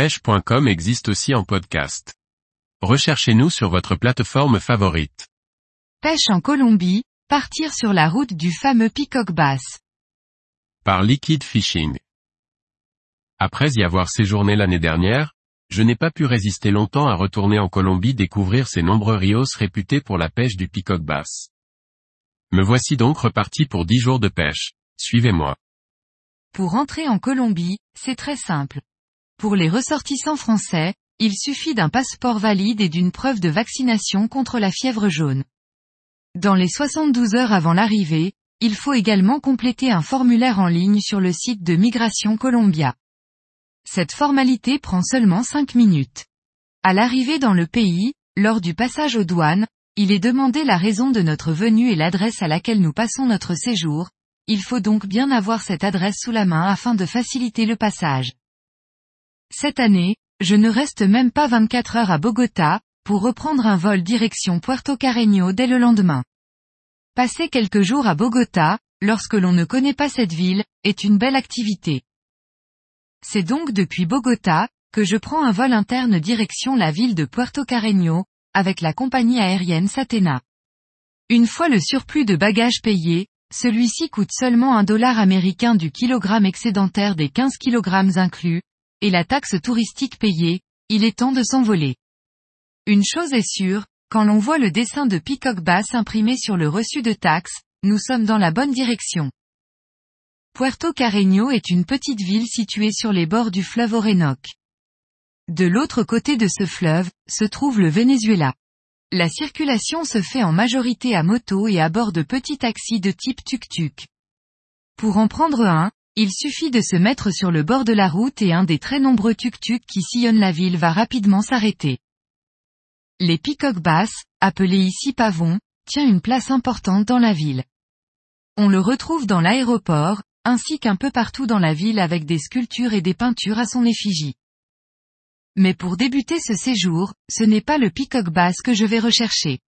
pêche.com existe aussi en podcast. Recherchez-nous sur votre plateforme favorite. Pêche en Colombie, partir sur la route du fameux Peacock Bass. Par Liquid Fishing. Après y avoir séjourné l'année dernière, je n'ai pas pu résister longtemps à retourner en Colombie découvrir ces nombreux rios réputés pour la pêche du Peacock Bass. Me voici donc reparti pour 10 jours de pêche. Suivez-moi. Pour entrer en Colombie, c'est très simple. Pour les ressortissants français, il suffit d'un passeport valide et d'une preuve de vaccination contre la fièvre jaune. Dans les 72 heures avant l'arrivée, il faut également compléter un formulaire en ligne sur le site de Migration Colombia. Cette formalité prend seulement 5 minutes. À l'arrivée dans le pays, lors du passage aux douanes, il est demandé la raison de notre venue et l'adresse à laquelle nous passons notre séjour, il faut donc bien avoir cette adresse sous la main afin de faciliter le passage. Cette année, je ne reste même pas 24 heures à Bogota, pour reprendre un vol direction Puerto Carreño dès le lendemain. Passer quelques jours à Bogota, lorsque l'on ne connaît pas cette ville, est une belle activité. C'est donc depuis Bogota, que je prends un vol interne direction la ville de Puerto Carreño, avec la compagnie aérienne Satena. Une fois le surplus de bagages payé, celui-ci coûte seulement un dollar américain du kilogramme excédentaire des 15 kg inclus, et la taxe touristique payée, il est temps de s'envoler. Une chose est sûre, quand l'on voit le dessin de Peacock Bass imprimé sur le reçu de taxe, nous sommes dans la bonne direction. Puerto Carreño est une petite ville située sur les bords du fleuve Orénoque. De l'autre côté de ce fleuve, se trouve le Venezuela. La circulation se fait en majorité à moto et à bord de petits taxis de type tuk-tuk. Pour en prendre un, il suffit de se mettre sur le bord de la route et un des très nombreux tuk-tuk qui sillonnent la ville va rapidement s'arrêter. Les Peacock Bass, appelés ici pavons, tient une place importante dans la ville. On le retrouve dans l'aéroport, ainsi qu'un peu partout dans la ville avec des sculptures et des peintures à son effigie. Mais pour débuter ce séjour, ce n'est pas le Peacock Bass que je vais rechercher.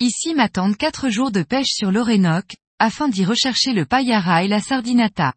Ici m'attendent quatre jours de pêche sur l'Orénoque, afin d'y rechercher le payara et la sardinata.